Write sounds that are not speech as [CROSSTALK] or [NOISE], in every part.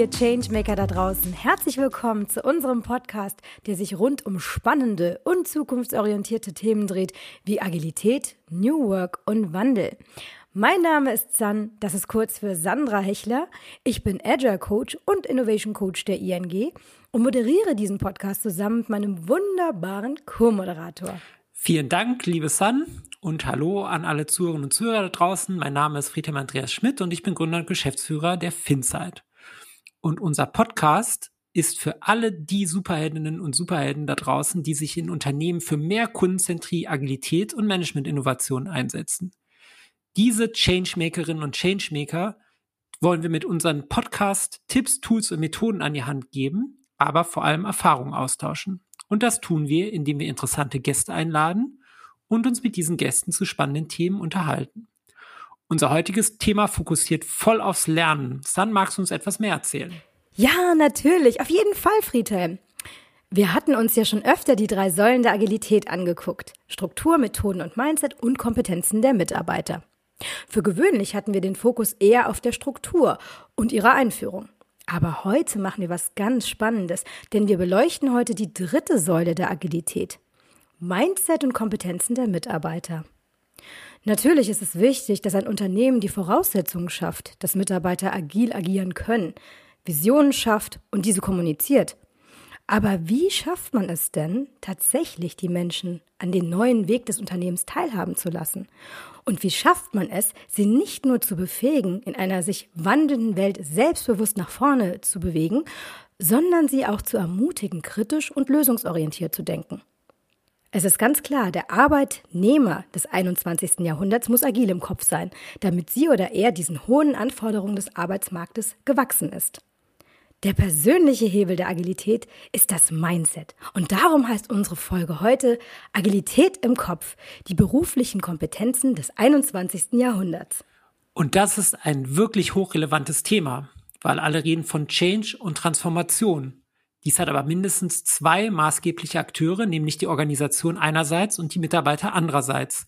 ihr Changemaker da draußen. Herzlich willkommen zu unserem Podcast, der sich rund um spannende und zukunftsorientierte Themen dreht, wie Agilität, New Work und Wandel. Mein Name ist San, das ist kurz für Sandra Hechler. Ich bin Agile Coach und Innovation Coach der ING und moderiere diesen Podcast zusammen mit meinem wunderbaren Co-Moderator. Vielen Dank, liebe San, und hallo an alle Zuhörerinnen und Zuhörer da draußen. Mein Name ist Friedhelm Andreas Schmidt und ich bin Gründer und Geschäftsführer der Finsight. Und unser Podcast ist für alle die Superheldinnen und Superhelden da draußen, die sich in Unternehmen für mehr Kundenzentrie, Agilität und Management-Innovation einsetzen. Diese Changemakerinnen und Changemaker wollen wir mit unseren Podcast Tipps, Tools und Methoden an die Hand geben, aber vor allem Erfahrungen austauschen. Und das tun wir, indem wir interessante Gäste einladen und uns mit diesen Gästen zu spannenden Themen unterhalten. Unser heutiges Thema fokussiert voll aufs Lernen. San, magst du uns etwas mehr erzählen? Ja, natürlich. Auf jeden Fall, Friedhelm. Wir hatten uns ja schon öfter die drei Säulen der Agilität angeguckt. Struktur, Methoden und Mindset und Kompetenzen der Mitarbeiter. Für gewöhnlich hatten wir den Fokus eher auf der Struktur und ihrer Einführung. Aber heute machen wir was ganz Spannendes, denn wir beleuchten heute die dritte Säule der Agilität. Mindset und Kompetenzen der Mitarbeiter. Natürlich ist es wichtig, dass ein Unternehmen die Voraussetzungen schafft, dass Mitarbeiter agil agieren können, Visionen schafft und diese kommuniziert. Aber wie schafft man es denn, tatsächlich die Menschen an den neuen Weg des Unternehmens teilhaben zu lassen? Und wie schafft man es, sie nicht nur zu befähigen, in einer sich wandelnden Welt selbstbewusst nach vorne zu bewegen, sondern sie auch zu ermutigen, kritisch und lösungsorientiert zu denken? Es ist ganz klar, der Arbeitnehmer des 21. Jahrhunderts muss agil im Kopf sein, damit sie oder er diesen hohen Anforderungen des Arbeitsmarktes gewachsen ist. Der persönliche Hebel der Agilität ist das Mindset. Und darum heißt unsere Folge heute Agilität im Kopf, die beruflichen Kompetenzen des 21. Jahrhunderts. Und das ist ein wirklich hochrelevantes Thema, weil alle reden von Change und Transformation. Dies hat aber mindestens zwei maßgebliche Akteure, nämlich die Organisation einerseits und die Mitarbeiter andererseits.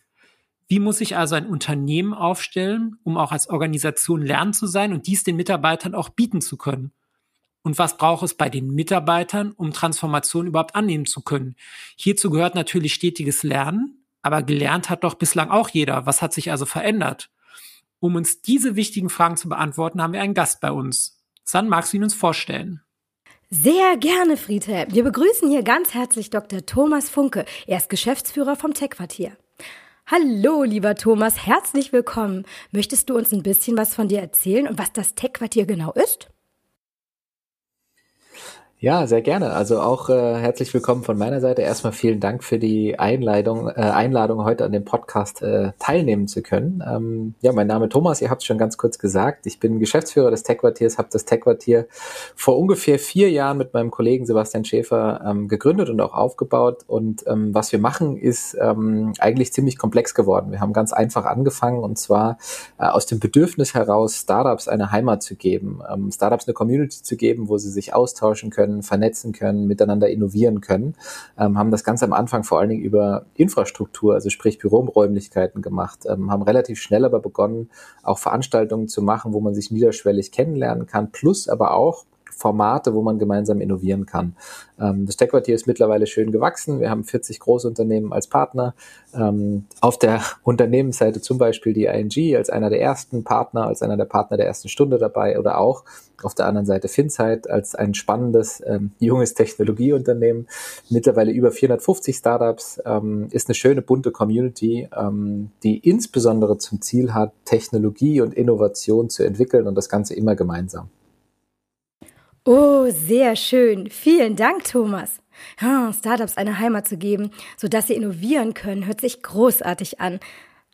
Wie muss sich also ein Unternehmen aufstellen, um auch als Organisation lernen zu sein und dies den Mitarbeitern auch bieten zu können? und was braucht es bei den Mitarbeitern, um Transformation überhaupt annehmen zu können. Hierzu gehört natürlich stetiges Lernen, aber gelernt hat doch bislang auch jeder. Was hat sich also verändert? Um uns diese wichtigen Fragen zu beantworten, haben wir einen Gast bei uns. San, magst du ihn uns vorstellen? Sehr gerne, Friedhelm. Wir begrüßen hier ganz herzlich Dr. Thomas Funke. Er ist Geschäftsführer vom Tech-Quartier. Hallo, lieber Thomas, herzlich willkommen. Möchtest du uns ein bisschen was von dir erzählen und was das Tech-Quartier genau ist? Ja, sehr gerne. Also auch äh, herzlich willkommen von meiner Seite. Erstmal vielen Dank für die Einladung, äh, Einladung heute an dem Podcast äh, teilnehmen zu können. Ähm, ja, mein Name Thomas, ihr habt es schon ganz kurz gesagt. Ich bin Geschäftsführer des Tech-Quartiers, habe das Tech-Quartier vor ungefähr vier Jahren mit meinem Kollegen Sebastian Schäfer ähm, gegründet und auch aufgebaut. Und ähm, was wir machen, ist ähm, eigentlich ziemlich komplex geworden. Wir haben ganz einfach angefangen und zwar äh, aus dem Bedürfnis heraus, Startups eine Heimat zu geben, ähm, Startups eine Community zu geben, wo sie sich austauschen können können, vernetzen können, miteinander innovieren können, ähm, haben das ganz am Anfang vor allen Dingen über Infrastruktur, also sprich Büroräumlichkeiten gemacht, ähm, haben relativ schnell aber begonnen, auch Veranstaltungen zu machen, wo man sich niederschwellig kennenlernen kann, plus aber auch Formate, wo man gemeinsam innovieren kann. Ähm, das Tech-Quartier ist mittlerweile schön gewachsen. Wir haben 40 Großunternehmen als Partner. Ähm, auf der [LAUGHS] Unternehmensseite zum Beispiel die ING als einer der ersten Partner, als einer der Partner der ersten Stunde dabei oder auch auf der anderen Seite Finzeit als ein spannendes ähm, junges Technologieunternehmen. Mittlerweile über 450 Startups, ähm, ist eine schöne bunte Community, ähm, die insbesondere zum Ziel hat, Technologie und Innovation zu entwickeln und das Ganze immer gemeinsam. Oh, sehr schön. Vielen Dank, Thomas. Ja, Startups eine Heimat zu geben, sodass sie innovieren können, hört sich großartig an.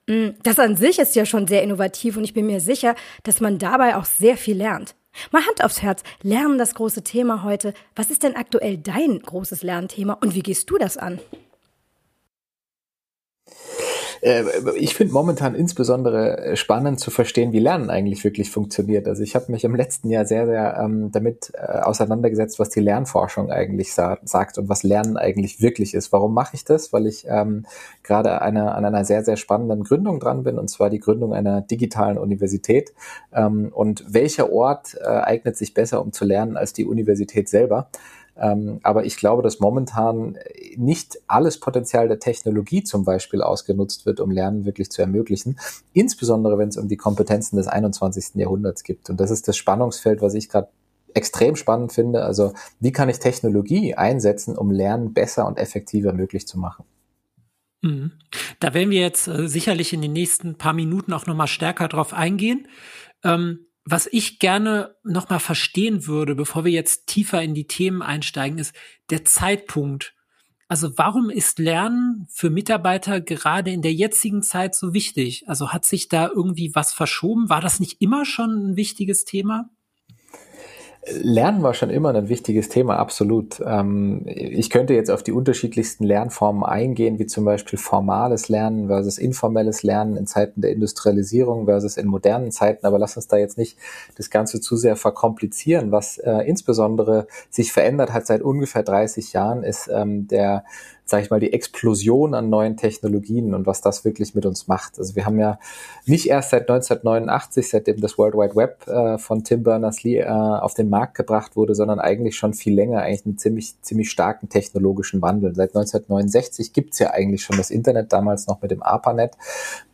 Mm, das an sich ist ja schon sehr innovativ und ich bin mir sicher, dass man dabei auch sehr viel lernt. Mal Hand aufs Herz, lernen das große Thema heute. Was ist denn aktuell dein großes Lernthema und wie gehst du das an? Äh, ich finde momentan insbesondere spannend zu verstehen, wie Lernen eigentlich wirklich funktioniert. Also ich habe mich im letzten Jahr sehr, sehr ähm, damit äh, auseinandergesetzt, was die Lernforschung eigentlich sa sagt und was Lernen eigentlich wirklich ist. Warum mache ich das? Weil ich ähm, gerade eine, an einer sehr, sehr spannenden Gründung dran bin, und zwar die Gründung einer digitalen Universität. Ähm, und welcher Ort äh, eignet sich besser, um zu lernen, als die Universität selber? Ähm, aber ich glaube, dass momentan nicht alles Potenzial der Technologie zum Beispiel ausgenutzt wird, um Lernen wirklich zu ermöglichen. Insbesondere, wenn es um die Kompetenzen des 21. Jahrhunderts gibt. Und das ist das Spannungsfeld, was ich gerade extrem spannend finde. Also wie kann ich Technologie einsetzen, um Lernen besser und effektiver möglich zu machen? Mhm. Da werden wir jetzt äh, sicherlich in den nächsten paar Minuten auch nochmal stärker drauf eingehen. Ähm, was ich gerne nochmal verstehen würde, bevor wir jetzt tiefer in die Themen einsteigen, ist der Zeitpunkt. Also warum ist Lernen für Mitarbeiter gerade in der jetzigen Zeit so wichtig? Also hat sich da irgendwie was verschoben? War das nicht immer schon ein wichtiges Thema? Lernen war schon immer ein wichtiges Thema, absolut. Ähm, ich könnte jetzt auf die unterschiedlichsten Lernformen eingehen, wie zum Beispiel formales Lernen versus informelles Lernen in Zeiten der Industrialisierung versus in modernen Zeiten, aber lass uns da jetzt nicht das Ganze zu sehr verkomplizieren. Was äh, insbesondere sich verändert hat seit ungefähr 30 Jahren, ist ähm, der sage ich mal, die Explosion an neuen Technologien und was das wirklich mit uns macht. Also wir haben ja nicht erst seit 1989, seitdem das World Wide Web äh, von Tim Berners-Lee äh, auf den Markt gebracht wurde, sondern eigentlich schon viel länger, eigentlich einen ziemlich, ziemlich starken technologischen Wandel. Seit 1969 gibt's ja eigentlich schon das Internet, damals noch mit dem ARPANET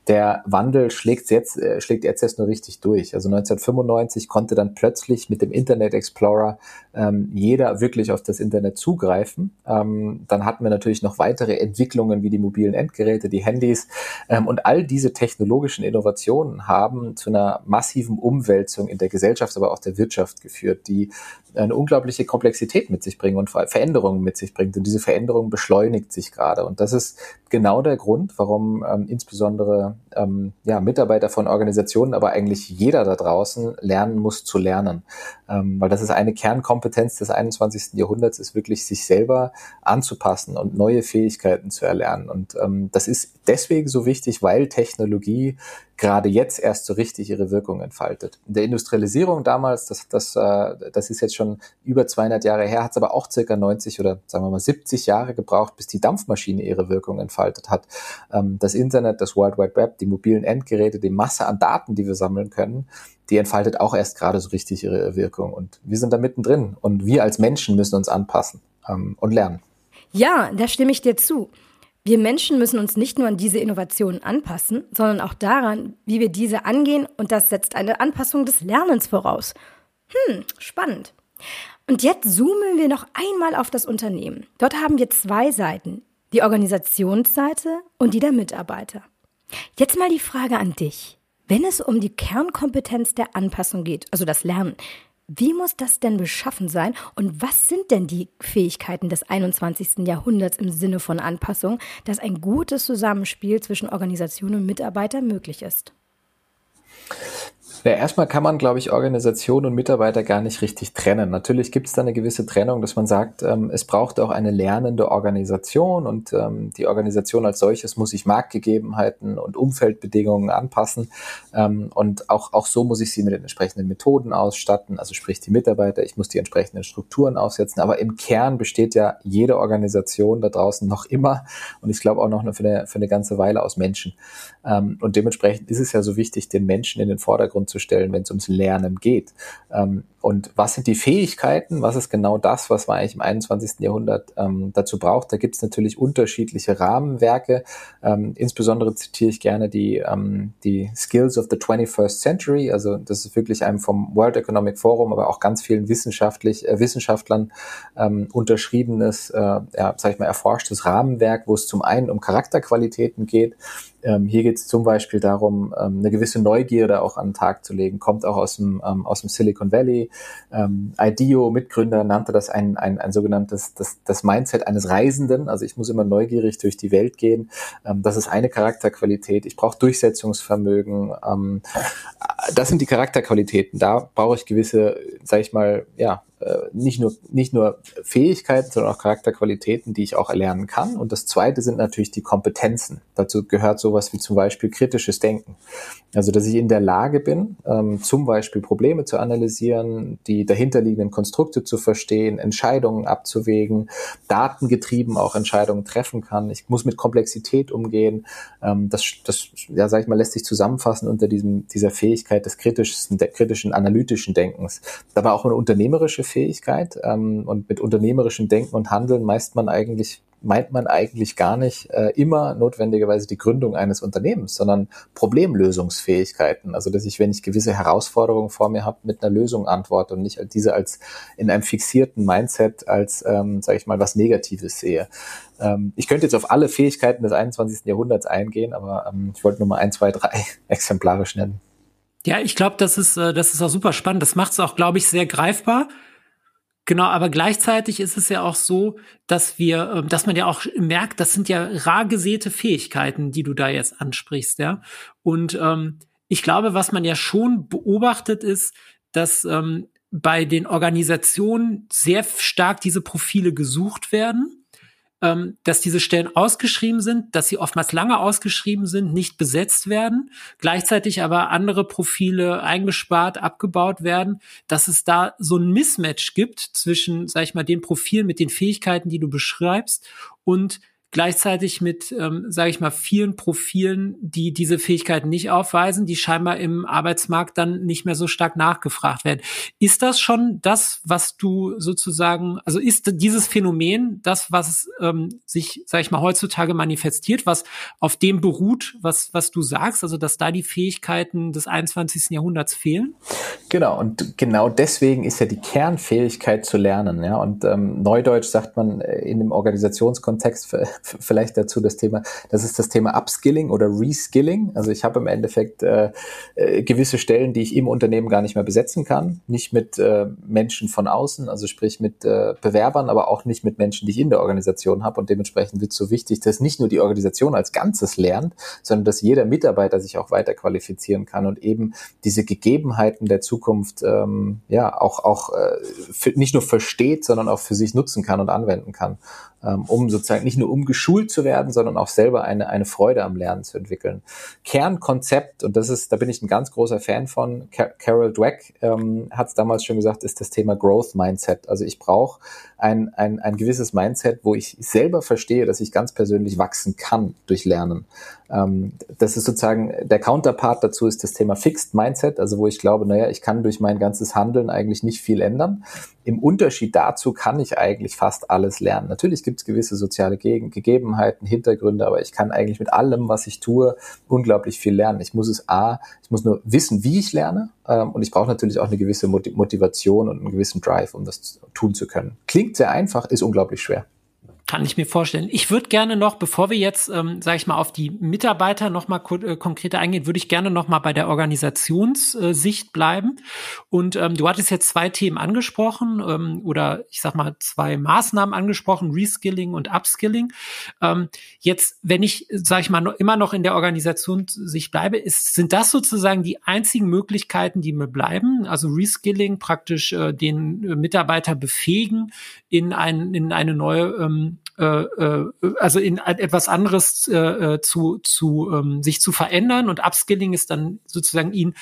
der Wandel schlägt jetzt, äh, schlägt jetzt erst nur richtig durch. Also 1995 konnte dann plötzlich mit dem Internet Explorer ähm, jeder wirklich auf das Internet zugreifen. Ähm, dann hatten wir natürlich noch weitere Entwicklungen wie die mobilen Endgeräte, die Handys ähm, und all diese technologischen Innovationen haben zu einer massiven Umwälzung in der Gesellschaft, aber auch der Wirtschaft geführt, die eine unglaubliche Komplexität mit sich bringen und Veränderungen mit sich bringt. Und diese Veränderung beschleunigt sich gerade. Und das ist genau der Grund, warum ähm, insbesondere ähm, ja, Mitarbeiter von Organisationen, aber eigentlich jeder da draußen lernen muss zu lernen. Ähm, weil das ist eine Kernkompetenz des 21. Jahrhunderts, ist wirklich sich selber anzupassen und neue Fähigkeiten zu erlernen. Und ähm, das ist deswegen so wichtig, weil Technologie gerade jetzt erst so richtig ihre Wirkung entfaltet. In der Industrialisierung damals, das, das, äh, das ist jetzt schon über 200 Jahre her, hat es aber auch circa 90 oder sagen wir mal 70 Jahre gebraucht, bis die Dampfmaschine ihre Wirkung entfaltet hat. Ähm, das Internet, das World Wide Web, die mobilen Endgeräte, die Masse an Daten, die wir sammeln können, die entfaltet auch erst gerade so richtig ihre Wirkung. Und wir sind da mittendrin. Und wir als Menschen müssen uns anpassen ähm, und lernen. Ja, da stimme ich dir zu. Wir Menschen müssen uns nicht nur an diese Innovationen anpassen, sondern auch daran, wie wir diese angehen und das setzt eine Anpassung des Lernens voraus. Hm, spannend. Und jetzt zoomen wir noch einmal auf das Unternehmen. Dort haben wir zwei Seiten, die Organisationsseite und die der Mitarbeiter. Jetzt mal die Frage an dich. Wenn es um die Kernkompetenz der Anpassung geht, also das Lernen, wie muss das denn beschaffen sein und was sind denn die Fähigkeiten des 21. Jahrhunderts im Sinne von Anpassung, dass ein gutes Zusammenspiel zwischen Organisation und Mitarbeiter möglich ist? Ja, erstmal kann man, glaube ich, Organisation und Mitarbeiter gar nicht richtig trennen. Natürlich gibt es da eine gewisse Trennung, dass man sagt, ähm, es braucht auch eine lernende Organisation und ähm, die Organisation als solches muss sich Marktgegebenheiten und Umfeldbedingungen anpassen ähm, und auch, auch so muss ich sie mit den entsprechenden Methoden ausstatten, also sprich die Mitarbeiter, ich muss die entsprechenden Strukturen aufsetzen, aber im Kern besteht ja jede Organisation da draußen noch immer und ich glaube auch noch für eine, für eine ganze Weile aus Menschen. Ähm, und dementsprechend ist es ja so wichtig, den Menschen in den Vordergrund zu stellen, wenn es ums Lernen geht. Ähm, und was sind die Fähigkeiten? Was ist genau das, was man eigentlich im 21. Jahrhundert ähm, dazu braucht? Da gibt es natürlich unterschiedliche Rahmenwerke. Ähm, insbesondere zitiere ich gerne die, ähm, die Skills of the 21st Century. Also das ist wirklich einem vom World Economic Forum, aber auch ganz vielen wissenschaftlich, äh, Wissenschaftlern ähm, unterschriebenes, äh, ja, sag ich mal, erforschtes Rahmenwerk, wo es zum einen um Charakterqualitäten geht, ähm, hier geht es zum Beispiel darum, ähm, eine gewisse Neugierde auch an den Tag zu legen. Kommt auch aus dem, ähm, aus dem Silicon Valley. Ähm, IDEO, Mitgründer, nannte das ein, ein, ein sogenanntes das, das Mindset eines Reisenden. Also ich muss immer neugierig durch die Welt gehen. Ähm, das ist eine Charakterqualität. Ich brauche Durchsetzungsvermögen. Ähm, das sind die Charakterqualitäten. Da brauche ich gewisse, sage ich mal, ja, nicht nur nicht nur Fähigkeiten, sondern auch Charakterqualitäten, die ich auch erlernen kann. Und das Zweite sind natürlich die Kompetenzen. Dazu gehört sowas wie zum Beispiel kritisches Denken. Also dass ich in der Lage bin, ähm, zum Beispiel Probleme zu analysieren, die dahinterliegenden Konstrukte zu verstehen, Entscheidungen abzuwägen, datengetrieben auch Entscheidungen treffen kann. Ich muss mit Komplexität umgehen. Ähm, das, das, ja, sag ich mal, lässt sich zusammenfassen unter diesem dieser Fähigkeit des kritischen, kritischen analytischen Denkens. Da war auch eine unternehmerische Fähigkeit ähm, und mit unternehmerischem Denken und Handeln meist man eigentlich meint man eigentlich gar nicht äh, immer notwendigerweise die Gründung eines Unternehmens, sondern Problemlösungsfähigkeiten. Also dass ich, wenn ich gewisse Herausforderungen vor mir habe, mit einer Lösung antworte und nicht diese als in einem fixierten Mindset als, ähm, sage ich mal, was Negatives sehe. Ähm, ich könnte jetzt auf alle Fähigkeiten des 21. Jahrhunderts eingehen, aber ähm, ich wollte nur mal ein, zwei, drei [LAUGHS] exemplarisch nennen. Ja, ich glaube, das ist, äh, das ist auch super spannend. Das macht es auch, glaube ich, sehr greifbar. Genau, aber gleichzeitig ist es ja auch so, dass wir, ähm, dass man ja auch merkt, das sind ja rar gesäte Fähigkeiten, die du da jetzt ansprichst, ja. Und ähm, ich glaube, was man ja schon beobachtet ist, dass ähm, bei den Organisationen sehr stark diese Profile gesucht werden ähm, dass diese Stellen ausgeschrieben sind, dass sie oftmals lange ausgeschrieben sind, nicht besetzt werden, gleichzeitig aber andere Profile eingespart, abgebaut werden, dass es da so ein Mismatch gibt zwischen, sag ich mal, den Profilen mit den Fähigkeiten, die du beschreibst und gleichzeitig mit, ähm, sage ich mal, vielen Profilen, die diese Fähigkeiten nicht aufweisen, die scheinbar im Arbeitsmarkt dann nicht mehr so stark nachgefragt werden. Ist das schon das, was du sozusagen, also ist dieses Phänomen das, was ähm, sich, sage ich mal, heutzutage manifestiert, was auf dem beruht, was, was du sagst, also dass da die Fähigkeiten des 21. Jahrhunderts fehlen? Genau, und genau deswegen ist ja die Kernfähigkeit zu lernen, ja, und ähm, Neudeutsch sagt man äh, in dem Organisationskontext vielleicht dazu das Thema, das ist das Thema Upskilling oder Reskilling. Also ich habe im Endeffekt äh, äh, gewisse Stellen, die ich im Unternehmen gar nicht mehr besetzen kann, nicht mit äh, Menschen von außen, also sprich mit äh, Bewerbern, aber auch nicht mit Menschen, die ich in der Organisation habe. Und dementsprechend wird es so wichtig, dass nicht nur die Organisation als Ganzes lernt, sondern dass jeder Mitarbeiter sich auch weiter qualifizieren kann und eben diese Gegebenheiten der Zukunft ähm, ja auch auch äh, für, nicht nur versteht, sondern auch für sich nutzen kann und anwenden kann. Ähm, um sozusagen nicht nur um geschult zu werden, sondern auch selber eine, eine Freude am Lernen zu entwickeln. Kernkonzept, und das ist, da bin ich ein ganz großer Fan von, Carol Dweck ähm, hat es damals schon gesagt, ist das Thema Growth Mindset. Also ich brauche ein, ein, ein gewisses Mindset, wo ich selber verstehe, dass ich ganz persönlich wachsen kann durch Lernen. Ähm, das ist sozusagen der Counterpart dazu ist das Thema Fixed Mindset, also wo ich glaube, naja, ich kann durch mein ganzes Handeln eigentlich nicht viel ändern. Im Unterschied dazu kann ich eigentlich fast alles lernen. Natürlich gibt es gewisse soziale Geg Gegebenheiten, Hintergründe, aber ich kann eigentlich mit allem, was ich tue, unglaublich viel lernen. Ich muss es A, ich muss nur wissen, wie ich lerne, ähm, und ich brauche natürlich auch eine gewisse Motivation und einen gewissen Drive, um das tun zu können. Klingt sehr einfach, ist unglaublich schwer. Kann ich mir vorstellen. Ich würde gerne noch, bevor wir jetzt, ähm, sage ich mal, auf die Mitarbeiter noch mal äh, konkreter eingehen, würde ich gerne noch mal bei der Organisationssicht bleiben. Und ähm, du hattest jetzt zwei Themen angesprochen ähm, oder ich sag mal zwei Maßnahmen angesprochen, Reskilling und Upskilling. Ähm, jetzt, wenn ich, sage ich mal, noch, immer noch in der Organisationssicht bleibe, ist, sind das sozusagen die einzigen Möglichkeiten, die mir bleiben? Also Reskilling, praktisch äh, den äh, Mitarbeiter befähigen, in, ein, in eine neue ähm, äh, äh, also in etwas anderes äh, äh, zu, zu ähm, sich zu verändern und Upskilling ist dann sozusagen ihn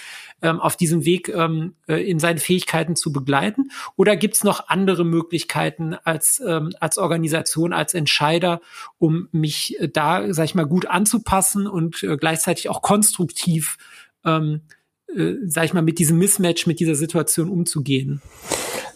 ähm, auf diesem Weg ähm, äh, in seinen Fähigkeiten zu begleiten? Oder gibt es noch andere Möglichkeiten als, ähm, als Organisation, als Entscheider, um mich äh, da, sag ich mal, gut anzupassen und äh, gleichzeitig auch konstruktiv, ähm, äh, sag ich mal, mit diesem Mismatch, mit dieser Situation umzugehen?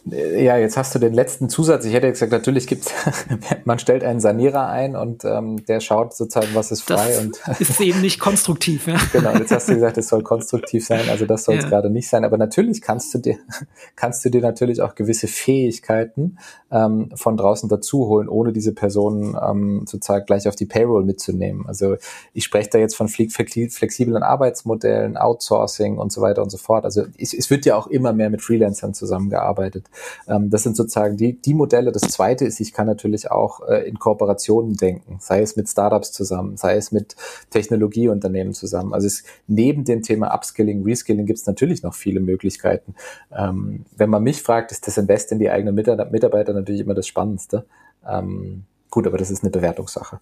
Ja, jetzt hast du den letzten Zusatz. Ich hätte gesagt, natürlich gibt's, [LAUGHS] man stellt einen Sanierer ein und ähm, der schaut sozusagen, was ist frei. Das und [LAUGHS] ist eben nicht konstruktiv, ja. Genau, jetzt hast du gesagt, es soll konstruktiv sein, also das soll es ja. gerade nicht sein. Aber natürlich kannst du dir, [LAUGHS] kannst du dir natürlich auch gewisse Fähigkeiten ähm, von draußen dazu holen, ohne diese Personen ähm, sozusagen gleich auf die Payroll mitzunehmen. Also ich spreche da jetzt von flexiblen Arbeitsmodellen, Outsourcing und so weiter und so fort. Also es, es wird ja auch immer mehr mit Freelancern zusammengearbeitet arbeitet. Ähm, das sind sozusagen die, die Modelle. Das zweite ist, ich kann natürlich auch äh, in Kooperationen denken, sei es mit Startups zusammen, sei es mit Technologieunternehmen zusammen. Also es, neben dem Thema Upskilling, Reskilling gibt es natürlich noch viele Möglichkeiten. Ähm, wenn man mich fragt, ist das Invest in die eigenen Mitarbeiter natürlich immer das Spannendste. Ähm, gut, aber das ist eine Bewertungssache.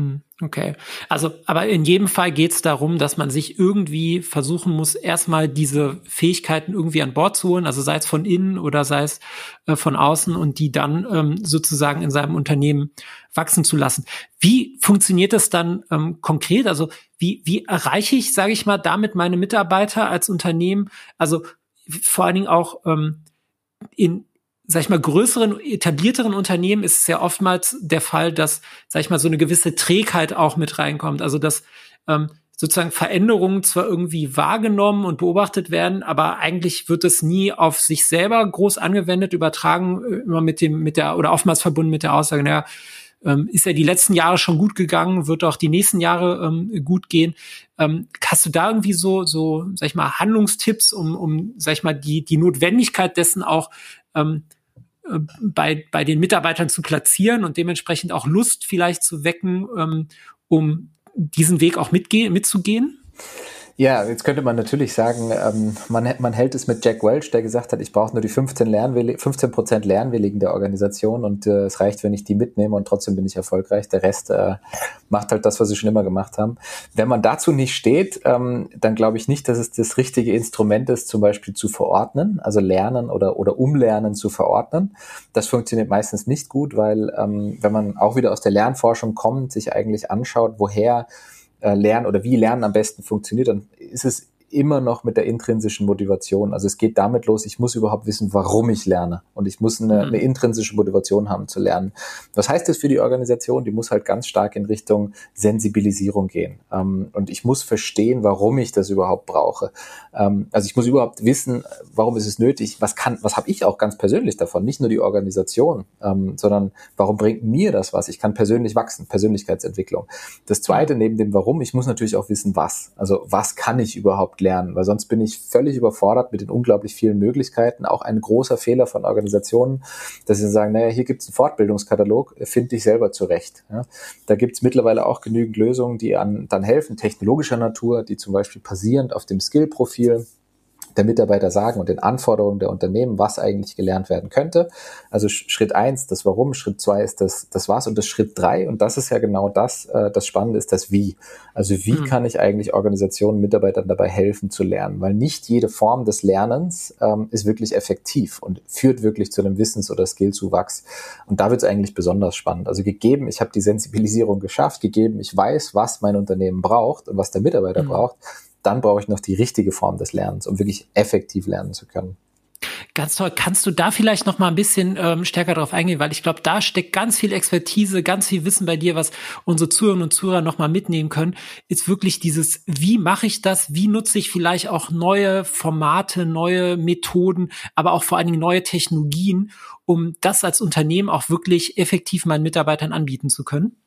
Hm, okay. Also, aber in jedem Fall geht es darum, dass man sich irgendwie versuchen muss, erstmal diese Fähigkeiten irgendwie an Bord zu holen, also sei es von innen oder sei es äh, von außen und die dann ähm, sozusagen in seinem Unternehmen wachsen zu lassen. Wie funktioniert das dann ähm, konkret? Also wie, wie erreiche ich, sage ich mal, damit meine Mitarbeiter als Unternehmen? Also vor allen Dingen auch ähm, in sag ich mal, größeren, etablierteren Unternehmen ist es ja oftmals der Fall, dass, sag ich mal, so eine gewisse Trägheit auch mit reinkommt. Also dass ähm, sozusagen Veränderungen zwar irgendwie wahrgenommen und beobachtet werden, aber eigentlich wird es nie auf sich selber groß angewendet, übertragen, äh, immer mit dem, mit der, oder oftmals verbunden mit der Aussage, naja, ähm, ist ja die letzten Jahre schon gut gegangen, wird auch die nächsten Jahre ähm, gut gehen. Ähm, hast du da irgendwie so, so, sag ich mal, Handlungstipps, um, um, sag ich mal, die, die Notwendigkeit dessen auch ähm, äh, bei, bei den Mitarbeitern zu platzieren und dementsprechend auch Lust vielleicht zu wecken, ähm, um diesen Weg auch mitge mitzugehen? Ja, jetzt könnte man natürlich sagen, ähm, man, man hält es mit Jack Welch, der gesagt hat, ich brauche nur die 15 Lernwilli 15 Prozent Lernwilligen der Organisation und äh, es reicht, wenn ich die mitnehme und trotzdem bin ich erfolgreich. Der Rest äh, macht halt das, was sie schon immer gemacht haben. Wenn man dazu nicht steht, ähm, dann glaube ich nicht, dass es das richtige Instrument ist, zum Beispiel zu verordnen, also lernen oder, oder umlernen zu verordnen. Das funktioniert meistens nicht gut, weil ähm, wenn man auch wieder aus der Lernforschung kommt, sich eigentlich anschaut, woher äh, Lernen oder wie Lernen am besten funktioniert, dann ist es immer noch mit der intrinsischen Motivation. Also es geht damit los, ich muss überhaupt wissen, warum ich lerne. Und ich muss eine, mhm. eine intrinsische Motivation haben zu lernen. Was heißt das für die Organisation? Die muss halt ganz stark in Richtung Sensibilisierung gehen. Ähm, und ich muss verstehen, warum ich das überhaupt brauche. Ähm, also ich muss überhaupt wissen, warum ist es nötig, was kann, was habe ich auch ganz persönlich davon, nicht nur die Organisation, ähm, sondern warum bringt mir das was? Ich kann persönlich wachsen, Persönlichkeitsentwicklung. Das zweite neben dem Warum, ich muss natürlich auch wissen, was. Also was kann ich überhaupt lernen, weil sonst bin ich völlig überfordert mit den unglaublich vielen Möglichkeiten. Auch ein großer Fehler von Organisationen, dass sie sagen, naja, hier gibt es einen Fortbildungskatalog, finde ich selber zurecht. Ja. Da gibt es mittlerweile auch genügend Lösungen, die an, dann helfen, technologischer Natur, die zum Beispiel basierend auf dem Skill-Profil der Mitarbeiter sagen und den Anforderungen der Unternehmen, was eigentlich gelernt werden könnte. Also Schritt eins, das Warum, Schritt zwei ist das, das was und das Schritt drei und das ist ja genau das, äh, das Spannende ist das Wie. Also wie mhm. kann ich eigentlich Organisationen, Mitarbeitern dabei helfen zu lernen? Weil nicht jede Form des Lernens ähm, ist wirklich effektiv und führt wirklich zu einem Wissens- oder Skillzuwachs. Und da wird es eigentlich besonders spannend. Also gegeben, ich habe die Sensibilisierung geschafft, gegeben, ich weiß, was mein Unternehmen braucht und was der Mitarbeiter mhm. braucht, dann brauche ich noch die richtige Form des Lernens, um wirklich effektiv lernen zu können. Ganz toll. Kannst du da vielleicht noch mal ein bisschen ähm, stärker drauf eingehen, weil ich glaube, da steckt ganz viel Expertise, ganz viel Wissen bei dir, was unsere Zuhörerinnen und Zuhörer noch mal mitnehmen können. Ist wirklich dieses, wie mache ich das? Wie nutze ich vielleicht auch neue Formate, neue Methoden, aber auch vor allen Dingen neue Technologien, um das als Unternehmen auch wirklich effektiv meinen Mitarbeitern anbieten zu können?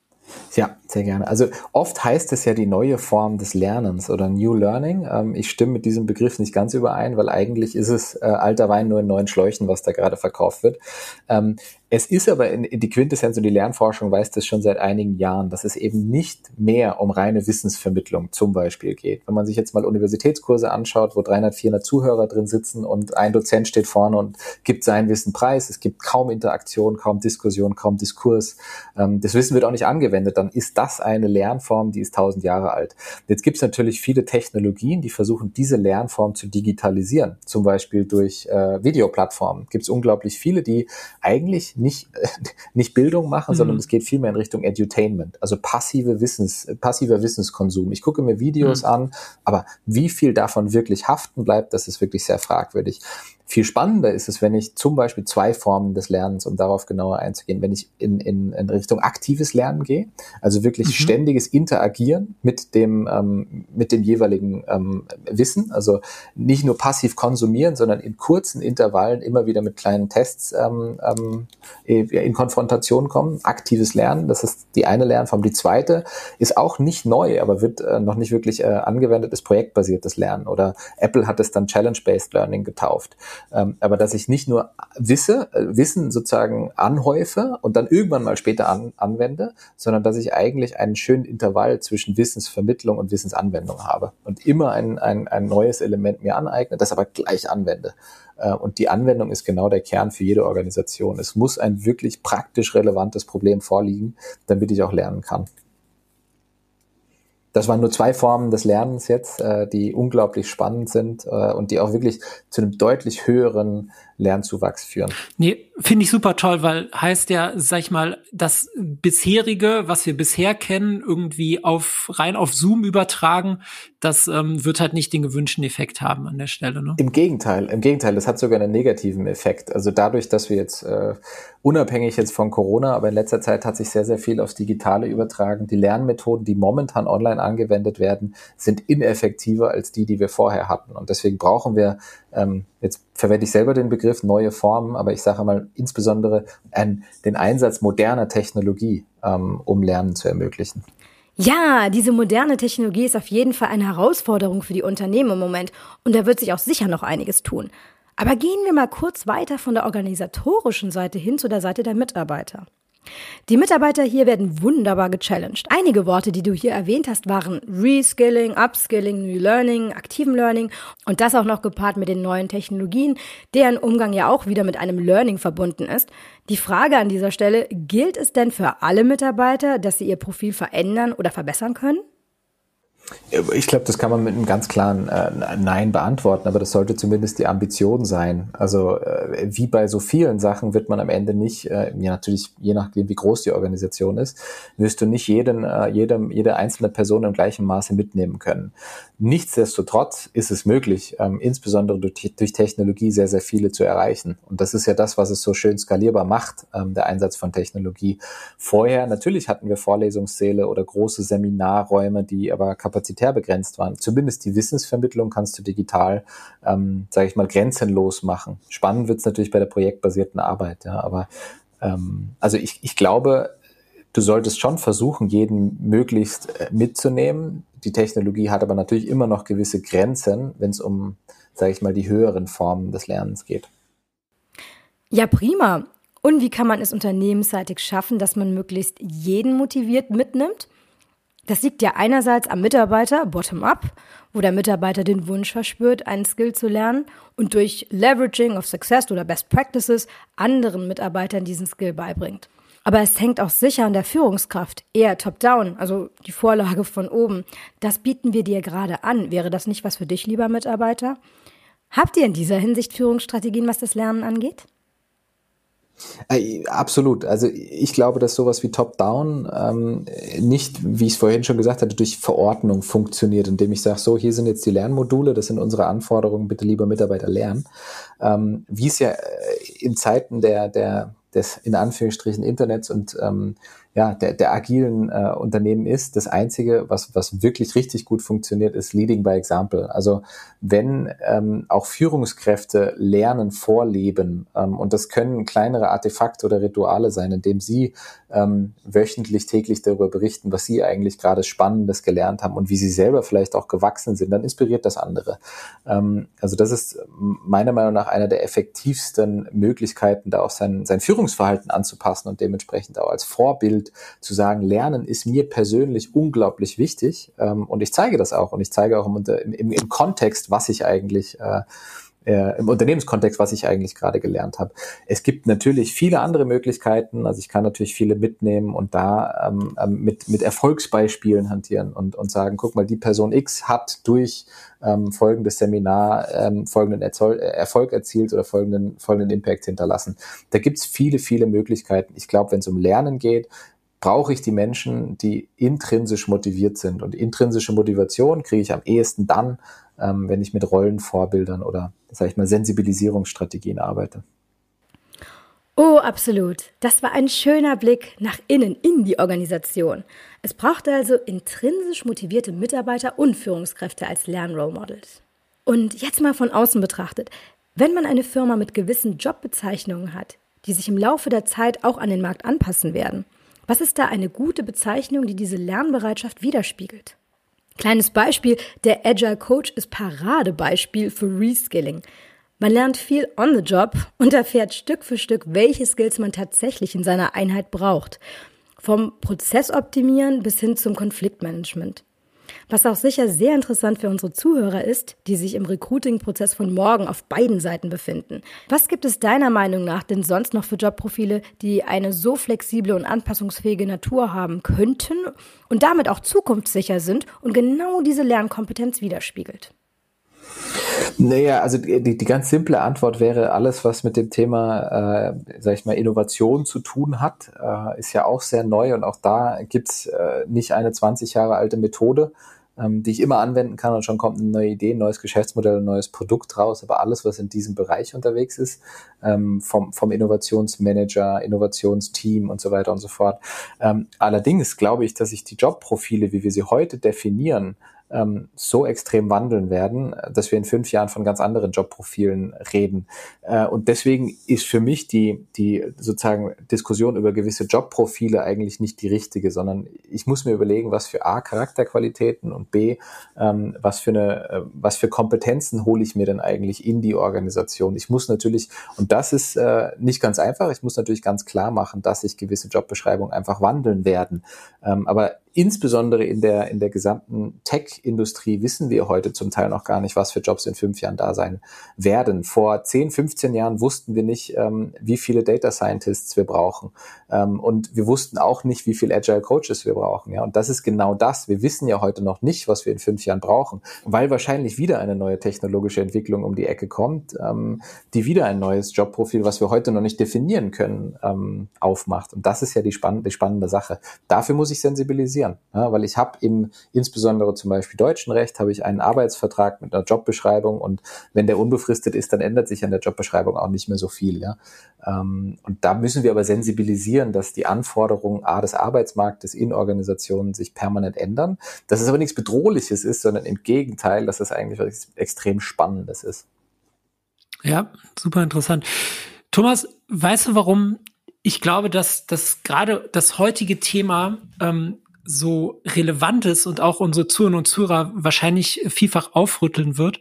Ja, sehr gerne. Also oft heißt es ja die neue Form des Lernens oder New Learning. Ähm, ich stimme mit diesem Begriff nicht ganz überein, weil eigentlich ist es äh, alter Wein nur in neuen Schläuchen, was da gerade verkauft wird. Ähm, es ist aber in, in die Quintessenz und die Lernforschung weiß das schon seit einigen Jahren, dass es eben nicht mehr um reine Wissensvermittlung zum Beispiel geht. Wenn man sich jetzt mal Universitätskurse anschaut, wo 300, 400 Zuhörer drin sitzen und ein Dozent steht vorne und gibt sein Wissen preis, es gibt kaum Interaktion, kaum Diskussion, kaum Diskurs, ähm, das Wissen wird auch nicht angewendet, dann ist das eine Lernform, die ist tausend Jahre alt. Jetzt gibt es natürlich viele Technologien, die versuchen, diese Lernform zu digitalisieren, zum Beispiel durch äh, Videoplattformen. Gibt es unglaublich viele, die eigentlich nicht, [LAUGHS] nicht Bildung machen, mhm. sondern es geht vielmehr in Richtung Edutainment, also passive Wissens, passiver Wissenskonsum. Ich gucke mir Videos mhm. an, aber wie viel davon wirklich haften bleibt, das ist wirklich sehr fragwürdig. Viel spannender ist es, wenn ich zum Beispiel zwei Formen des Lernens, um darauf genauer einzugehen, wenn ich in, in, in Richtung aktives Lernen gehe, also wirklich mhm. ständiges Interagieren mit dem, ähm, mit dem jeweiligen ähm, Wissen, also nicht nur passiv konsumieren, sondern in kurzen Intervallen immer wieder mit kleinen Tests ähm, ähm, in Konfrontation kommen. Aktives Lernen, das ist die eine Lernform. Die zweite ist auch nicht neu, aber wird äh, noch nicht wirklich äh, angewendet, ist projektbasiertes Lernen oder Apple hat es dann Challenge-Based Learning getauft. Ähm, aber dass ich nicht nur wisse, äh, Wissen sozusagen anhäufe und dann irgendwann mal später an, anwende, sondern dass ich eigentlich einen schönen Intervall zwischen Wissensvermittlung und Wissensanwendung habe und immer ein, ein, ein neues Element mir aneigne, das aber gleich anwende. Äh, und die Anwendung ist genau der Kern für jede Organisation. Es muss ein wirklich praktisch relevantes Problem vorliegen, damit ich auch lernen kann. Das waren nur zwei Formen des Lernens jetzt, äh, die unglaublich spannend sind äh, und die auch wirklich zu einem deutlich höheren Lernzuwachs führen. Nee, finde ich super toll, weil heißt ja, sag ich mal, das bisherige, was wir bisher kennen, irgendwie auf rein auf Zoom übertragen, das ähm, wird halt nicht den gewünschten Effekt haben an der Stelle. Ne? Im Gegenteil, im Gegenteil, das hat sogar einen negativen Effekt. Also dadurch, dass wir jetzt äh, unabhängig jetzt von Corona, aber in letzter Zeit hat sich sehr, sehr viel aufs Digitale übertragen. Die Lernmethoden, die momentan online angewendet werden, sind ineffektiver als die, die wir vorher hatten. Und deswegen brauchen wir ähm, jetzt verwende ich selber den Begriff neue Formen, aber ich sage mal insbesondere ein, den Einsatz moderner Technologie, ähm, um Lernen zu ermöglichen. Ja, diese moderne Technologie ist auf jeden Fall eine Herausforderung für die Unternehmen im Moment und da wird sich auch sicher noch einiges tun. Aber gehen wir mal kurz weiter von der organisatorischen Seite hin zu der Seite der Mitarbeiter. Die Mitarbeiter hier werden wunderbar gechallenged. Einige Worte, die du hier erwähnt hast, waren Reskilling, Upskilling, New Learning, aktiven Learning und das auch noch gepaart mit den neuen Technologien, deren Umgang ja auch wieder mit einem Learning verbunden ist. Die Frage an dieser Stelle, gilt es denn für alle Mitarbeiter, dass sie ihr Profil verändern oder verbessern können? Ich glaube, das kann man mit einem ganz klaren äh, Nein beantworten, aber das sollte zumindest die Ambition sein. Also äh, wie bei so vielen Sachen wird man am Ende nicht, äh, ja natürlich je nachdem wie groß die Organisation ist, wirst du nicht jeden, äh, jedem, jede einzelne Person im gleichen Maße mitnehmen können. Nichtsdestotrotz ist es möglich, ähm, insbesondere durch, durch, Technologie sehr, sehr viele zu erreichen. Und das ist ja das, was es so schön skalierbar macht, ähm, der Einsatz von Technologie. Vorher, natürlich hatten wir Vorlesungssäle oder große Seminarräume, die aber kapazitär begrenzt waren. Zumindest die Wissensvermittlung kannst du digital, ähm, sage ich mal, grenzenlos machen. Spannend wird es natürlich bei der projektbasierten Arbeit, ja, aber ähm, also ich, ich glaube, du solltest schon versuchen, jeden möglichst äh, mitzunehmen. Die Technologie hat aber natürlich immer noch gewisse Grenzen, wenn es um, sage ich mal, die höheren Formen des Lernens geht. Ja, prima. Und wie kann man es unternehmensseitig schaffen, dass man möglichst jeden motiviert mitnimmt? Das liegt ja einerseits am Mitarbeiter, bottom-up, wo der Mitarbeiter den Wunsch verspürt, einen Skill zu lernen und durch Leveraging of Success oder Best Practices anderen Mitarbeitern diesen Skill beibringt. Aber es hängt auch sicher an der Führungskraft, eher top-down, also die Vorlage von oben. Das bieten wir dir gerade an. Wäre das nicht was für dich, lieber Mitarbeiter? Habt ihr in dieser Hinsicht Führungsstrategien, was das Lernen angeht? Äh, absolut. Also ich glaube, dass sowas wie Top-Down ähm, nicht, wie ich es vorhin schon gesagt hatte, durch Verordnung funktioniert, indem ich sage, so, hier sind jetzt die Lernmodule, das sind unsere Anforderungen, bitte lieber Mitarbeiter lernen. Ähm, wie es ja äh, in Zeiten der, der, des in Anführungsstrichen Internets und ähm, ja, der, der agilen äh, Unternehmen ist. Das Einzige, was, was wirklich richtig gut funktioniert, ist Leading by Example. Also wenn ähm, auch Führungskräfte lernen, vorleben, ähm, und das können kleinere Artefakte oder Rituale sein, indem sie ähm, wöchentlich, täglich darüber berichten, was sie eigentlich gerade Spannendes gelernt haben und wie sie selber vielleicht auch gewachsen sind, dann inspiriert das andere. Ähm, also das ist meiner Meinung nach einer der effektivsten Möglichkeiten, da auch sein, sein Führungsverhalten anzupassen und dementsprechend auch als Vorbild Bild zu sagen, Lernen ist mir persönlich unglaublich wichtig ähm, und ich zeige das auch und ich zeige auch im, im, im Kontext, was ich eigentlich äh, äh, im Unternehmenskontext, was ich eigentlich gerade gelernt habe. Es gibt natürlich viele andere Möglichkeiten. Also ich kann natürlich viele mitnehmen und da ähm, ähm mit, mit Erfolgsbeispielen hantieren und, und sagen, guck mal, die Person X hat durch ähm, folgendes Seminar ähm, folgenden Erzeug Erfolg erzielt oder folgenden, folgenden Impact hinterlassen. Da gibt's viele, viele Möglichkeiten. Ich glaube, wenn es um Lernen geht, brauche ich die Menschen, die intrinsisch motiviert sind. Und intrinsische Motivation kriege ich am ehesten dann, ähm, wenn ich mit Rollenvorbildern oder, sag ich mal, Sensibilisierungsstrategien arbeite. Oh, absolut. Das war ein schöner Blick nach innen in die Organisation. Es braucht also intrinsisch motivierte Mitarbeiter und Führungskräfte als Lernrole Models. Und jetzt mal von außen betrachtet, wenn man eine Firma mit gewissen Jobbezeichnungen hat, die sich im Laufe der Zeit auch an den Markt anpassen werden, was ist da eine gute Bezeichnung, die diese Lernbereitschaft widerspiegelt? Kleines Beispiel, der Agile Coach ist Paradebeispiel für Reskilling. Man lernt viel on the job und erfährt Stück für Stück, welche Skills man tatsächlich in seiner Einheit braucht. Vom Prozessoptimieren bis hin zum Konfliktmanagement. Was auch sicher sehr interessant für unsere Zuhörer ist, die sich im Recruiting-Prozess von morgen auf beiden Seiten befinden. Was gibt es deiner Meinung nach denn sonst noch für Jobprofile, die eine so flexible und anpassungsfähige Natur haben könnten und damit auch zukunftssicher sind und genau diese Lernkompetenz widerspiegelt? Naja, also die, die ganz simple Antwort wäre, alles, was mit dem Thema, äh, sag ich mal, Innovation zu tun hat, äh, ist ja auch sehr neu und auch da gibt's äh, nicht eine 20 Jahre alte Methode, ähm, die ich immer anwenden kann und schon kommt eine neue Idee, ein neues Geschäftsmodell, ein neues Produkt raus, aber alles, was in diesem Bereich unterwegs ist, ähm, vom, vom Innovationsmanager, Innovationsteam und so weiter und so fort. Ähm, allerdings glaube ich, dass sich die Jobprofile, wie wir sie heute definieren, ähm, so extrem wandeln werden, dass wir in fünf Jahren von ganz anderen Jobprofilen reden. Äh, und deswegen ist für mich die, die sozusagen Diskussion über gewisse Jobprofile eigentlich nicht die richtige, sondern ich muss mir überlegen, was für A Charakterqualitäten und B, ähm, was für eine, äh, was für Kompetenzen hole ich mir denn eigentlich in die Organisation. Ich muss natürlich, und das ist äh, nicht ganz einfach, ich muss natürlich ganz klar machen, dass sich gewisse Jobbeschreibungen einfach wandeln werden. Ähm, aber insbesondere in der, in der gesamten Tech-Industrie wissen wir heute zum Teil noch gar nicht, was für Jobs in fünf Jahren da sein werden. Vor 10, 15 Jahren wussten wir nicht, ähm, wie viele Data Scientists wir brauchen. Ähm, und wir wussten auch nicht, wie viele Agile Coaches wir brauchen. Ja, und das ist genau das. Wir wissen ja heute noch nicht, was wir in fünf Jahren brauchen, weil wahrscheinlich wieder eine neue technologische Entwicklung um die Ecke kommt, ähm, die wieder ein neues Jobprofil, was wir heute noch nicht definieren können, ähm, aufmacht. Und das ist ja die spannende, die spannende Sache. Dafür muss ich sensibilisieren passieren. Ja, weil ich habe im insbesondere zum Beispiel deutschen Recht habe ich einen Arbeitsvertrag mit einer Jobbeschreibung und wenn der unbefristet ist, dann ändert sich an der Jobbeschreibung auch nicht mehr so viel. Ja? Ähm, und da müssen wir aber sensibilisieren, dass die Anforderungen A des Arbeitsmarktes in Organisationen sich permanent ändern. Dass es aber nichts Bedrohliches ist, sondern im Gegenteil, dass es eigentlich was extrem Spannendes ist. Ja, super interessant. Thomas, weißt du, warum ich glaube, dass, dass gerade das heutige Thema ähm, so relevant ist und auch unsere Zuhörer und Zuhörer wahrscheinlich vielfach aufrütteln wird,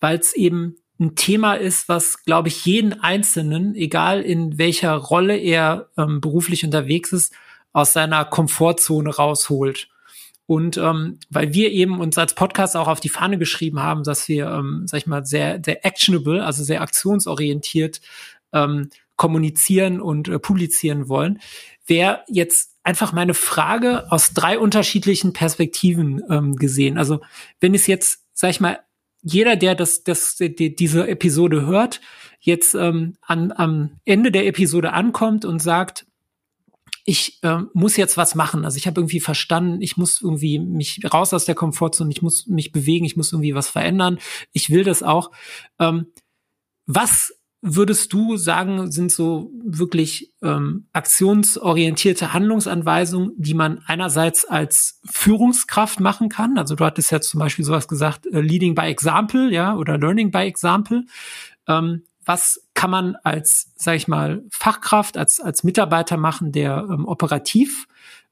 weil es eben ein Thema ist, was, glaube ich, jeden Einzelnen, egal in welcher Rolle er ähm, beruflich unterwegs ist, aus seiner Komfortzone rausholt. Und ähm, weil wir eben uns als Podcast auch auf die Fahne geschrieben haben, dass wir, ähm, sag ich mal, sehr, sehr actionable, also sehr aktionsorientiert ähm, kommunizieren und äh, publizieren wollen, wäre jetzt einfach meine Frage aus drei unterschiedlichen Perspektiven ähm, gesehen. Also wenn es jetzt, sag ich mal, jeder, der das, das, die, diese Episode hört, jetzt ähm, an, am Ende der Episode ankommt und sagt, ich äh, muss jetzt was machen. Also ich habe irgendwie verstanden, ich muss irgendwie mich raus aus der Komfortzone, ich muss mich bewegen, ich muss irgendwie was verändern. Ich will das auch. Ähm, was würdest du sagen, sind so wirklich ähm, aktionsorientierte Handlungsanweisungen, die man einerseits als Führungskraft machen kann? Also du hattest ja zum Beispiel sowas gesagt, äh, Leading by Example, ja, oder Learning by Example. Ähm, was kann man als, sag ich mal, Fachkraft, als, als Mitarbeiter machen, der ähm, operativ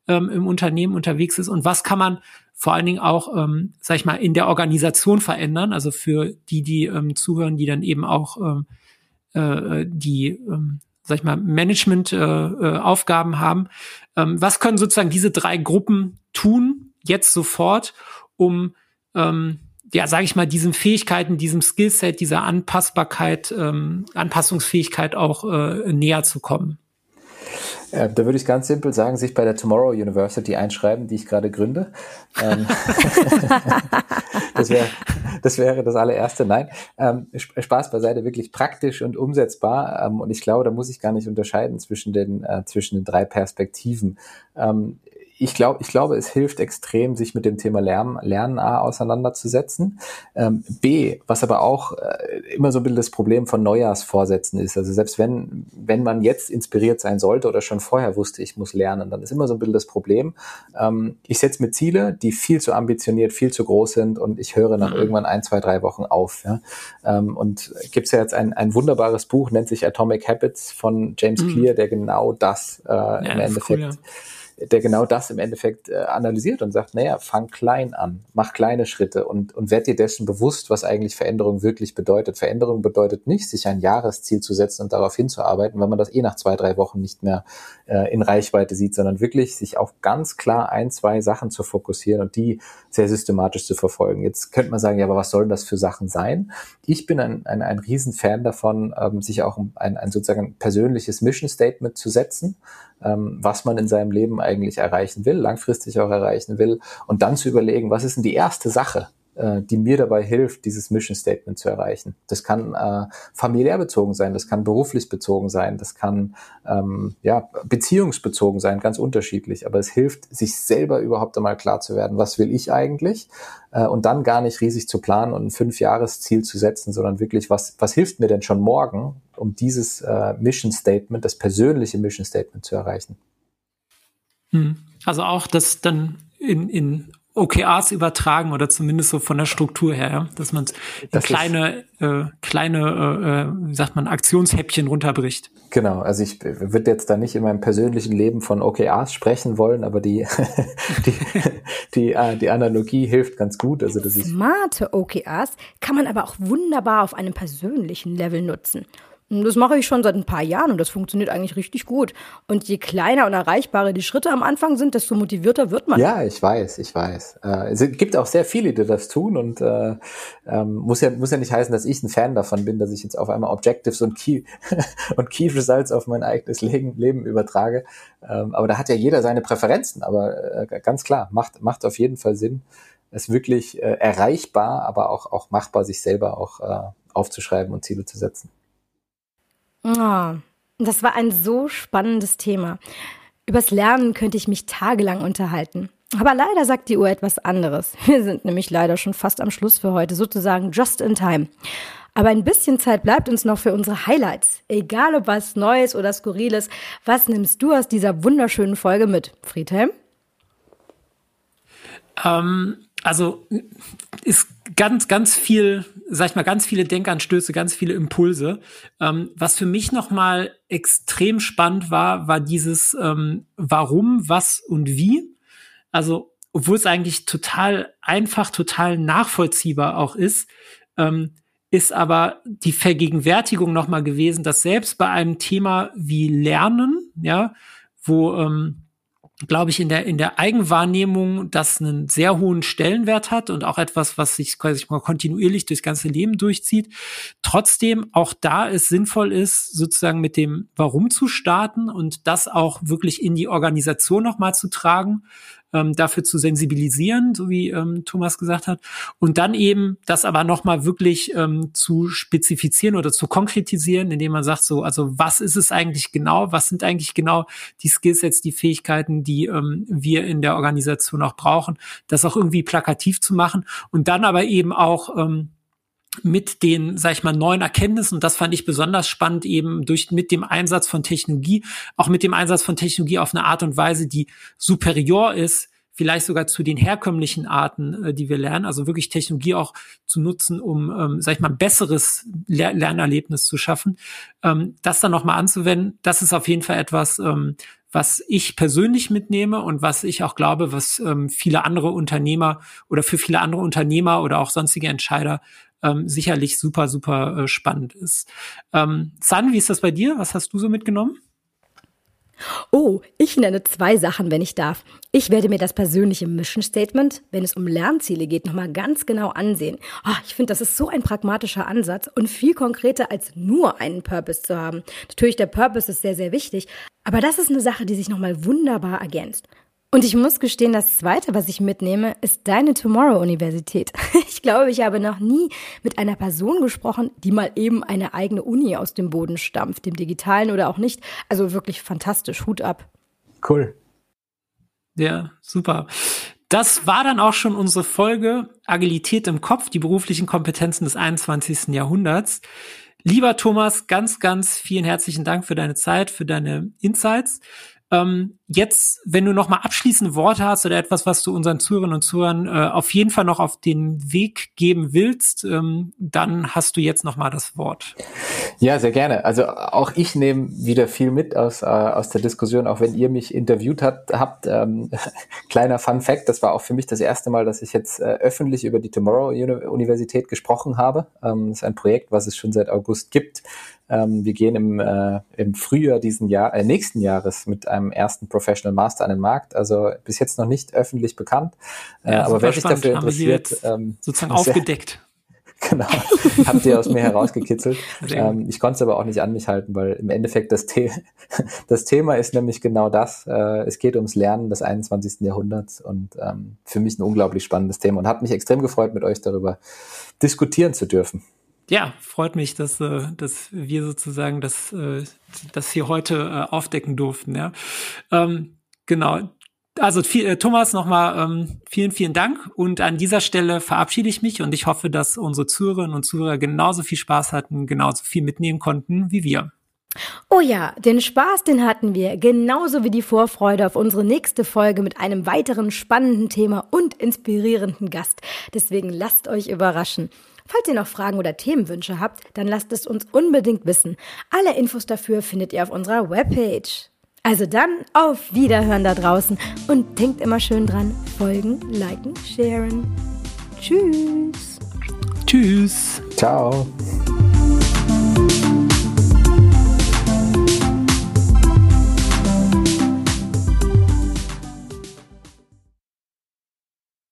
ähm, im Unternehmen unterwegs ist? Und was kann man vor allen Dingen auch, ähm, sag ich mal, in der Organisation verändern? Also für die, die ähm, zuhören, die dann eben auch ähm, äh, die, ähm, sag ich mal, Management-Aufgaben äh, äh, haben. Ähm, was können sozusagen diese drei Gruppen tun, jetzt sofort, um ähm, ja, sage ich mal, diesen Fähigkeiten, diesem Skillset, dieser Anpassbarkeit, ähm, Anpassungsfähigkeit auch äh, näher zu kommen? Äh, da würde ich ganz simpel sagen, sich bei der Tomorrow University einschreiben, die ich gerade gründe. Ähm, [LAUGHS] das, wär, das wäre das allererste. Nein, ähm, Spaß beiseite, wirklich praktisch und umsetzbar. Ähm, und ich glaube, da muss ich gar nicht unterscheiden zwischen den, äh, zwischen den drei Perspektiven. Ähm, ich glaube, ich glaube, es hilft extrem, sich mit dem Thema Lernen, Lernen A auseinanderzusetzen. Ähm, B, was aber auch äh, immer so ein bisschen das Problem von Neujahrsvorsätzen ist. Also selbst wenn, wenn man jetzt inspiriert sein sollte oder schon vorher wusste, ich muss lernen, dann ist immer so ein bisschen das Problem. Ähm, ich setze mir Ziele, die viel zu ambitioniert, viel zu groß sind und ich höre nach mhm. irgendwann ein, zwei, drei Wochen auf. Ja? Ähm, und gibt's ja jetzt ein, ein wunderbares Buch, nennt sich Atomic Habits von James mhm. Clear, der genau das äh, ja, im Endeffekt cool, ja der genau das im Endeffekt äh, analysiert und sagt, naja, fang klein an, mach kleine Schritte und, und werd dir dessen bewusst, was eigentlich Veränderung wirklich bedeutet. Veränderung bedeutet nicht, sich ein Jahresziel zu setzen und darauf hinzuarbeiten, wenn man das eh nach zwei, drei Wochen nicht mehr äh, in Reichweite sieht, sondern wirklich sich auf ganz klar ein, zwei Sachen zu fokussieren und die sehr systematisch zu verfolgen. Jetzt könnte man sagen, ja, aber was sollen das für Sachen sein? Ich bin ein, ein, ein Riesenfan davon, ähm, sich auch ein, ein sozusagen persönliches Mission Statement zu setzen, ähm, was man in seinem Leben eigentlich erreichen will, langfristig auch erreichen will und dann zu überlegen, was ist denn die erste Sache, äh, die mir dabei hilft, dieses Mission Statement zu erreichen. Das kann äh, familiär bezogen sein, das kann beruflich bezogen sein, das kann ähm, ja beziehungsbezogen sein, ganz unterschiedlich. Aber es hilft, sich selber überhaupt einmal klar zu werden, was will ich eigentlich äh, und dann gar nicht riesig zu planen und ein Fünfjahresziel zu setzen, sondern wirklich, was was hilft mir denn schon morgen, um dieses äh, Mission Statement, das persönliche Mission Statement zu erreichen. Hm. Also auch das dann in, in OKRs übertragen oder zumindest so von der Struktur her, ja? dass man kleine, äh, kleine, äh, äh, wie sagt man, Aktionshäppchen runterbricht. Genau, also ich würde jetzt da nicht in meinem persönlichen Leben von OKRs sprechen wollen, aber die, [LAUGHS] die, die, äh, die Analogie hilft ganz gut. Also das Smarte OKRs kann man aber auch wunderbar auf einem persönlichen Level nutzen. Das mache ich schon seit ein paar Jahren und das funktioniert eigentlich richtig gut. Und je kleiner und erreichbarer die Schritte am Anfang sind, desto motivierter wird man. Ja, ich weiß, ich weiß. Äh, es gibt auch sehr viele, die das tun und äh, ähm, muss ja muss ja nicht heißen, dass ich ein Fan davon bin, dass ich jetzt auf einmal Objectives und Key [LAUGHS] und Key Results auf mein eigenes Leben, übertrage. Ähm, aber da hat ja jeder seine Präferenzen. Aber äh, ganz klar, macht macht auf jeden Fall Sinn, es wirklich äh, erreichbar, aber auch auch machbar, sich selber auch aufzuschreiben und Ziele zu setzen. Oh, das war ein so spannendes Thema. Übers Lernen könnte ich mich tagelang unterhalten. Aber leider sagt die Uhr etwas anderes. Wir sind nämlich leider schon fast am Schluss für heute, sozusagen just in time. Aber ein bisschen Zeit bleibt uns noch für unsere Highlights. Egal ob was Neues oder Skurriles, was nimmst du aus dieser wunderschönen Folge mit, Friedhelm? Ähm, also ist ganz, ganz viel, sag ich mal, ganz viele Denkanstöße, ganz viele Impulse. Ähm, was für mich nochmal extrem spannend war, war dieses ähm, Warum, was und wie. Also, obwohl es eigentlich total einfach, total nachvollziehbar auch ist, ähm, ist aber die Vergegenwärtigung nochmal gewesen, dass selbst bei einem Thema wie Lernen, ja, wo ähm, glaube ich, in der, in der Eigenwahrnehmung das einen sehr hohen Stellenwert hat und auch etwas, was sich quasi kontinuierlich durchs ganze Leben durchzieht. Trotzdem auch da es sinnvoll ist, sozusagen mit dem Warum zu starten und das auch wirklich in die Organisation nochmal zu tragen ähm, dafür zu sensibilisieren, so wie ähm, Thomas gesagt hat, und dann eben das aber nochmal wirklich ähm, zu spezifizieren oder zu konkretisieren, indem man sagt, so, also was ist es eigentlich genau, was sind eigentlich genau die Skillsets, die Fähigkeiten, die ähm, wir in der Organisation auch brauchen, das auch irgendwie plakativ zu machen und dann aber eben auch ähm, mit den, sag ich mal, neuen Erkenntnissen, und das fand ich besonders spannend, eben durch mit dem Einsatz von Technologie, auch mit dem Einsatz von Technologie auf eine Art und Weise, die superior ist, vielleicht sogar zu den herkömmlichen Arten, äh, die wir lernen, also wirklich Technologie auch zu nutzen, um, ähm, sag ich mal, ein besseres Ler Lernerlebnis zu schaffen. Ähm, das dann nochmal anzuwenden, das ist auf jeden Fall etwas, ähm, was ich persönlich mitnehme und was ich auch glaube, was ähm, viele andere Unternehmer oder für viele andere Unternehmer oder auch sonstige Entscheider ähm, sicherlich super, super äh, spannend ist. Ähm, San, wie ist das bei dir? Was hast du so mitgenommen? Oh, ich nenne zwei Sachen, wenn ich darf. Ich werde mir das persönliche Mission Statement, wenn es um Lernziele geht, nochmal ganz genau ansehen. Oh, ich finde, das ist so ein pragmatischer Ansatz und viel konkreter als nur einen Purpose zu haben. Natürlich, der Purpose ist sehr, sehr wichtig, aber das ist eine Sache, die sich nochmal wunderbar ergänzt. Und ich muss gestehen, das Zweite, was ich mitnehme, ist deine Tomorrow-Universität. [LAUGHS] Ich glaube, ich habe noch nie mit einer Person gesprochen, die mal eben eine eigene Uni aus dem Boden stampft, dem digitalen oder auch nicht. Also wirklich fantastisch. Hut ab. Cool. Ja, super. Das war dann auch schon unsere Folge Agilität im Kopf, die beruflichen Kompetenzen des 21. Jahrhunderts. Lieber Thomas, ganz, ganz vielen herzlichen Dank für deine Zeit, für deine Insights. Ähm, jetzt, wenn du noch mal abschließende Worte hast oder etwas, was du unseren Zuhörerinnen und Zuhörern äh, auf jeden Fall noch auf den Weg geben willst, ähm, dann hast du jetzt noch mal das Wort. Ja, sehr gerne. Also auch ich nehme wieder viel mit aus, äh, aus der Diskussion, auch wenn ihr mich interviewt hat, habt. Ähm, [LAUGHS] kleiner Fun Fact, das war auch für mich das erste Mal, dass ich jetzt äh, öffentlich über die Tomorrow Universität gesprochen habe. Ähm, das ist ein Projekt, was es schon seit August gibt. Ähm, wir gehen im, äh, im Frühjahr diesen Jahr, äh, nächsten Jahres mit einem ersten Professional Master an den Markt. Also bis jetzt noch nicht öffentlich bekannt. Äh, ja, aber wer sich dafür interessiert, ähm, sozusagen aufgedeckt. [LAUGHS] Genau, habt ihr aus mir herausgekitzelt. [LAUGHS] Ähm, ich konnte es aber auch nicht an mich halten, weil im Endeffekt das, The [LAUGHS] das Thema ist nämlich genau das. Äh, es geht ums Lernen des 21. Jahrhunderts und ähm, für mich ein unglaublich spannendes Thema und hat mich extrem gefreut, mit euch darüber diskutieren zu dürfen. Ja, freut mich, dass, äh, dass wir sozusagen das, äh, das hier heute äh, aufdecken durften. Ja. Ähm, genau. Also viel, äh, Thomas, nochmal ähm, vielen, vielen Dank. Und an dieser Stelle verabschiede ich mich und ich hoffe, dass unsere Zuhörerinnen und Zuhörer genauso viel Spaß hatten, genauso viel mitnehmen konnten wie wir. Oh ja, den Spaß, den hatten wir, genauso wie die Vorfreude auf unsere nächste Folge mit einem weiteren spannenden Thema und inspirierenden Gast. Deswegen lasst euch überraschen. Falls ihr noch Fragen oder Themenwünsche habt, dann lasst es uns unbedingt wissen. Alle Infos dafür findet ihr auf unserer Webpage. Also dann auf Wiederhören da draußen und denkt immer schön dran, folgen, liken, sharen. Tschüss. Tschüss. Ciao.